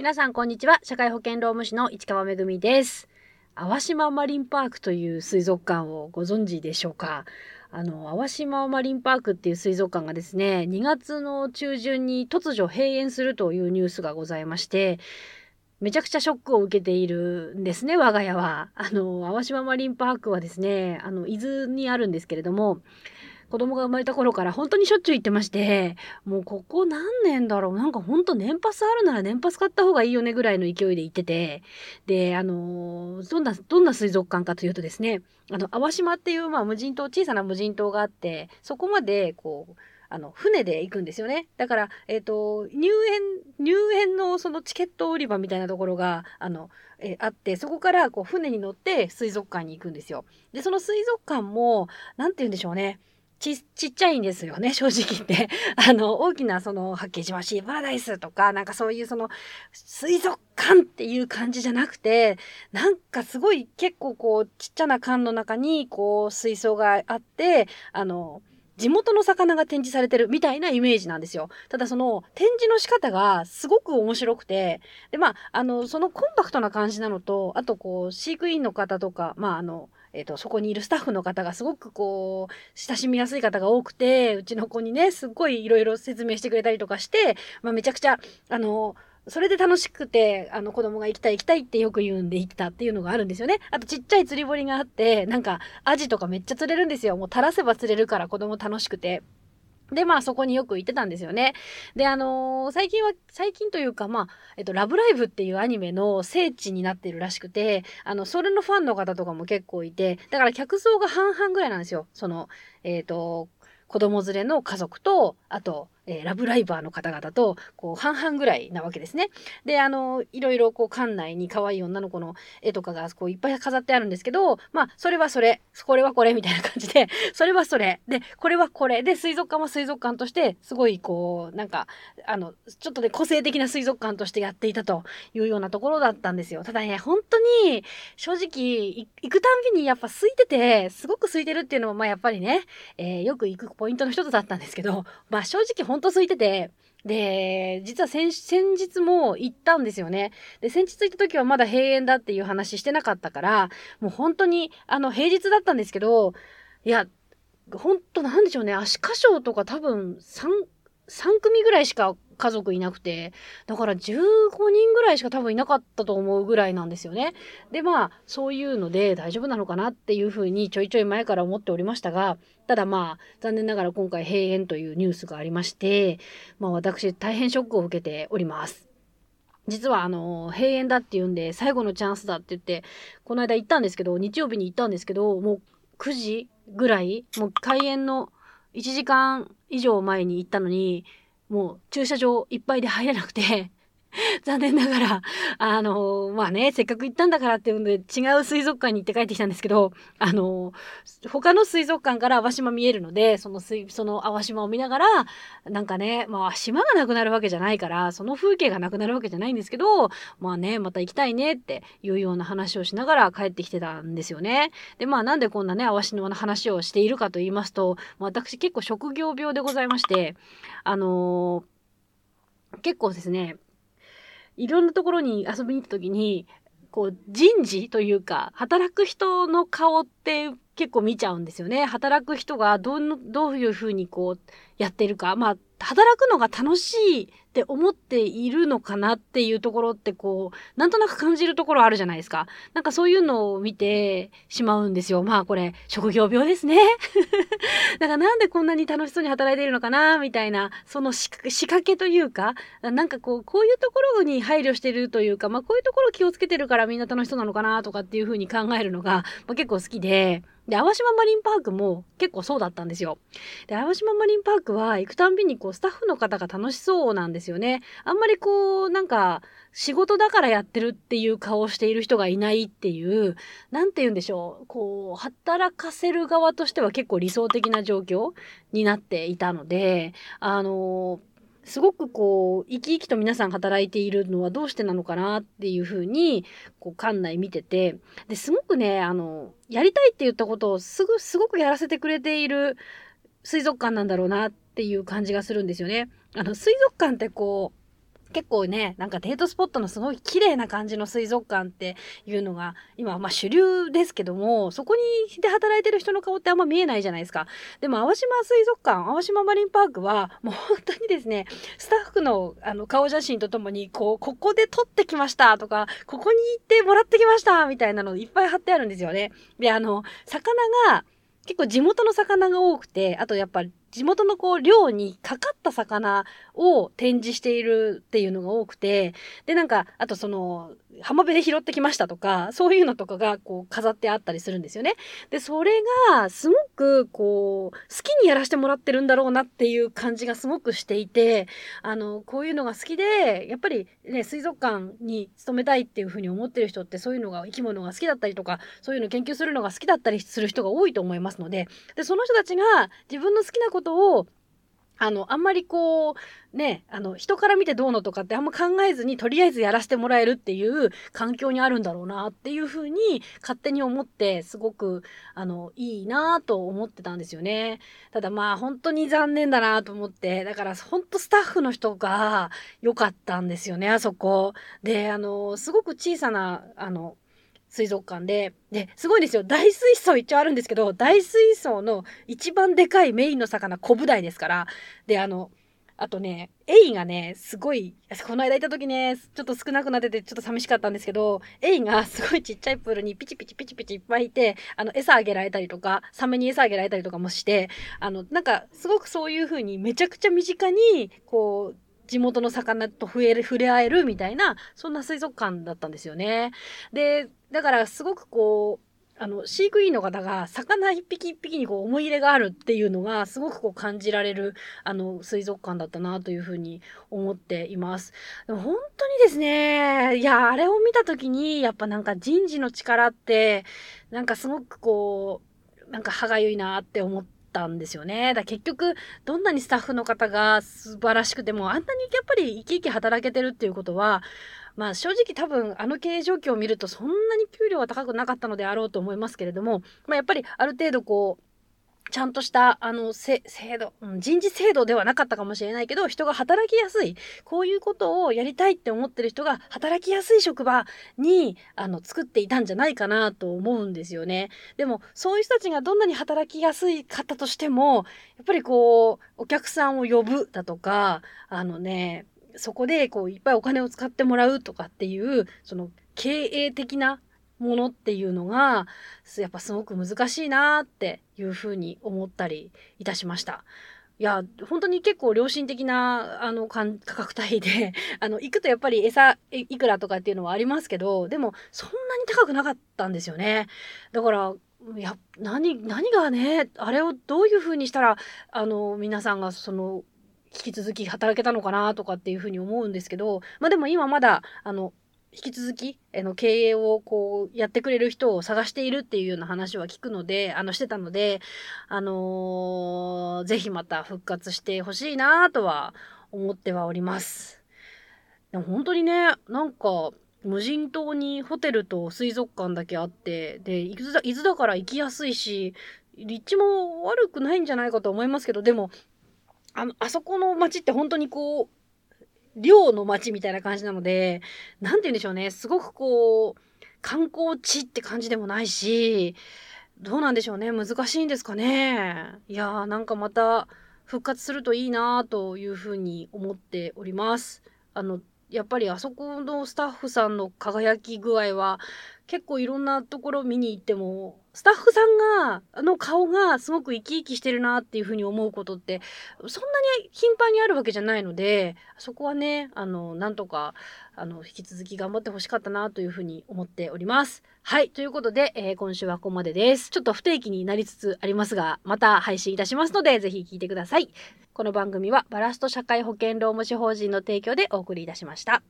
皆さんこんにちは。社会保険労務士の市川めぐみです。淡島マリンパークという水族館をご存知でしょうか？あの淡島マリンパークっていう水族館がですね2月の中旬に突如閉園するというニュースがございましてめちゃくちゃショックを受けているんですね、我が家は。あの、淡島マリンパークはですね、あの、伊豆にあるんですけれども、子供が生まれた頃から本当にしょっちゅう行ってまして、もうここ何年だろうなんかほんと年パスあるなら年パス買った方がいいよねぐらいの勢いで行ってて、で、あの、どんな、どんな水族館かというとですね、あの、淡島っていう、まあ無人島、小さな無人島があって、そこまで、こう、あの、船で行くんですよね。だから、えっ、ー、と、入園、入園のそのチケット売り場みたいなところが、あの、えー、あって、そこからこう船に乗って水族館に行くんですよ。で、その水族館も、なんて言うんでしょうね。ち、ちっちゃいんですよね、正直言って。あの、大きなその、八景島シーパラダイスとか、なんかそういうその、水族館っていう感じじゃなくて、なんかすごい結構こう、ちっちゃな缶の中に、こう、水槽があって、あの、地元の魚が展示されてるみたいなイメージなんですよ。ただその展示の仕方がすごく面白くて、で、まあ、あの、そのコンパクトな感じなのと、あとこう、飼育員の方とか、まあ、あの、えっ、と、そこにいるスタッフの方がすごくこう、親しみやすい方が多くて、うちの子にね、すっごいいろいろ説明してくれたりとかして、まあ、めちゃくちゃ、あの、それで楽しくて、あの子供が行きたい行きたいってよく言うんで行ったっていうのがあるんですよね。あとちっちゃい釣り堀があって、なんかアジとかめっちゃ釣れるんですよ。もう垂らせば釣れるから子供楽しくて。で、まあそこによく行ってたんですよね。で、あのー、最近は、最近というか、まあ、えっと、ラブライブっていうアニメの聖地になってるらしくて、あの、それのファンの方とかも結構いて、だから客層が半々ぐらいなんですよ。その、えっ、ー、と、子供連れの家族と、あと、えー、ラブライバーの方々と、こう、半々ぐらいなわけですね。で、あの、いろいろ、こう、館内に可愛い女の子の絵とかが、こう、いっぱい飾ってあるんですけど、まあ、それはそれ、これはこれ、みたいな感じで、それはそれ、で、これはこれ、で、水族館は水族館として、すごい、こう、なんか、あの、ちょっとね、個性的な水族館としてやっていたというようなところだったんですよ。ただね、本当に、正直、行くたんびにやっぱ空いてて、すごく空いてるっていうのも、まあ、やっぱりね、えー、よく行くポイントの一つだったんですけど、まあ、正直本当空いてて、で、実は先先日も行ったんですよね。で、先日行った時はまだ閉園だっていう話してなかったから、もう本当に、あの、平日だったんですけど、いや、本当なんでしょうね、足箇所とか多分3、3組ぐらいしか家族いなくて、だから15人ぐらいしか多分いなかったと思うぐらいなんですよね。で、まあ、そういうので大丈夫なのかなっていうふうにちょいちょい前から思っておりましたが、ただまあ、残念ながら今回閉園というニュースがありまして、まあ私大変ショックを受けております。実はあの、閉園だっていうんで、最後のチャンスだって言って、この間行ったんですけど、日曜日に行ったんですけど、もう9時ぐらい、もう開園の1時間以上前に行ったのに、もう駐車場いっぱいで入れなくて。残念ながら、あの、まあね、せっかく行ったんだからっていうんで、違う水族館に行って帰ってきたんですけど、あの、他の水族館から淡島見えるので、その水、その淡島を見ながら、なんかね、まあ島がなくなるわけじゃないから、その風景がなくなるわけじゃないんですけど、まあね、また行きたいねっていうような話をしながら帰ってきてたんですよね。で、まあなんでこんなね、淡島の話をしているかと言いますと、私結構職業病でございまして、あの結構ですね、いろんなところに遊びに行った時に、こう人事というか、働く人の顔って結構見ちゃうんですよね。働く人がどうどういうふうにこうやってるか。まあ、働くのが楽しいって思っているのかなっていうところってこう、なんとなく感じるところあるじゃないですか。なんかそういうのを見てしまうんですよ。まあこれ、職業病ですね。だからなんでこんなに楽しそうに働いているのかなみたいな、その仕掛けというか、なんかこう、こういうところに配慮してるというか、まあこういうところ気をつけてるからみんな楽しそうなのかなとかっていうふうに考えるのが、まあ、結構好きで、で、淡島マリンパークも結構そうだったんですよ。で、淡島マリンパークは行くたんびにこうこうスタッフの方が楽しそうなんですよね。あんまりこう、なんか仕事だからやってるっていう顔をしている人がいないっていう、なんて言うんでしょう。こう、働かせる側としては結構理想的な状況になっていたので、あのすごくこう、生き生きと皆さん働いているのはどうしてなのかなっていうふうに、こう、館内見てて、で、すごくね、あの、やりたいって言ったことをすぐ、すごくやらせてくれている水族館なんだろうなっていう感じがするんですよね。あの、水族館ってこう、結構ね、なんかデートスポットのすごい綺麗な感じの水族館っていうのが今まあ主流ですけども、そこにで働いてる人の顔ってあんま見えないじゃないですか。でも淡島水族館、淡島マリンパークはもう本当にですね、スタッフのあの顔写真とともにこう、ここで撮ってきましたとか、ここに行ってもらってきましたみたいなのいっぱい貼ってあるんですよね。で、あの、魚が結構地元の魚が多くて、あとやっぱ地元のこう漁にかかった魚を展示しているっていうのが多くて、でなんか、あとその、浜辺で拾ってきましたとか、そういうのとかがこう飾ってあったりするんですよね。で、それがすごくこう、好きにやらせてもらってるんだろうなっていう感じがすごくしていて、あの、こういうのが好きで、やっぱりね、水族館に勤めたいっていうふうに思ってる人ってそういうのが生き物が好きだったりとか、そういうの研究するのが好きだったりする人が多いと思いますので、で、その人たちが自分の好きなことことをあの、あんまりこう、ね、あの、人から見てどうのとかってあんま考えずに、とりあえずやらせてもらえるっていう環境にあるんだろうなっていうふうに勝手に思って、すごく、あの、いいなと思ってたんですよね。ただまあ、本当に残念だなと思って、だから本当スタッフの人が良かったんですよね、あそこ。で、あの、すごく小さな、あの、水族館で、で、すごいんですよ。大水槽一応あるんですけど、大水槽の一番でかいメインの魚、コブダイですから。で、あの、あとね、エイがね、すごい、この間行った時ね、ちょっと少なくなっててちょっと寂しかったんですけど、エイが すごいちっちゃいプールにピチピチピチピチいっぱいいて、あの、餌あげられたりとか、サメに餌あげられたりとかもして、あの、なんか、すごくそういう風にめちゃくちゃ身近に、こう、地元の魚と触れ触れ合えるみたいな、そんな水族館だったんですよね。で、だからすごくこう、あの、飼育員の方が魚一匹一匹にこう思い入れがあるっていうのがすごくこう感じられるあの水族館だったなというふうに思っています。でも本当にですね、いや、あれを見た時にやっぱなんか人事の力ってなんかすごくこう、なんか歯がゆいなって思って、たんですよね。だ結局、どんなにスタッフの方が素晴らしくても、あんなにやっぱり生き生き働けてるっていうことは、まあ正直多分あの経営状況を見るとそんなに給料は高くなかったのであろうと思いますけれども、まあやっぱりある程度こう、ちゃんとした、あの、制度、人事制度ではなかったかもしれないけど、人が働きやすい、こういうことをやりたいって思ってる人が働きやすい職場に、あの、作っていたんじゃないかなと思うんですよね。でも、そういう人たちがどんなに働きやすい方としても、やっぱりこう、お客さんを呼ぶだとか、あのね、そこでこういっぱいお金を使ってもらうとかっていう、その経営的なものっていうのが、やっぱすごく難しいなっていうふうに思ったりいたしました。いや、本当に結構良心的な、あの、価格帯で、あの、行くとやっぱり餌いくらとかっていうのはありますけど、でも、そんなに高くなかったんですよね。だから、いや、何、何がね、あれをどういうふうにしたら、あの、皆さんがその、引き続き働けたのかなとかっていうふうに思うんですけど、まあでも今まだ、あの、引き続き、あの、経営をこう、やってくれる人を探しているっていうような話は聞くので、あの、してたので、あのー、ぜひまた復活してほしいなとは思ってはおります。でも本当にね、なんか、無人島にホテルと水族館だけあって、で、伊豆だ伊豆だから行きやすいし、立地も悪くないんじゃないかと思いますけど、でも、あの、あそこの街って本当にこう、寮の街みたいな感じなので、なんて言うんでしょうね。すごくこう、観光地って感じでもないし、どうなんでしょうね。難しいんですかね。いやー、なんかまた復活するといいなというふうに思っております。あの、やっぱりあそこのスタッフさんの輝き具合は結構いろんなところ見に行ってもスタッフさんが、あの顔がすごく生き生きしてるなっていうふうに思うことって、そんなに頻繁にあるわけじゃないので、そこはね、あの、なんとか、あの、引き続き頑張ってほしかったなというふうに思っております。はい。ということで、えー、今週はここまでです。ちょっと不定期になりつつありますが、また配信いたしますので、ぜひ聞いてください。この番組は、バラスト社会保険労務士法人の提供でお送りいたしました。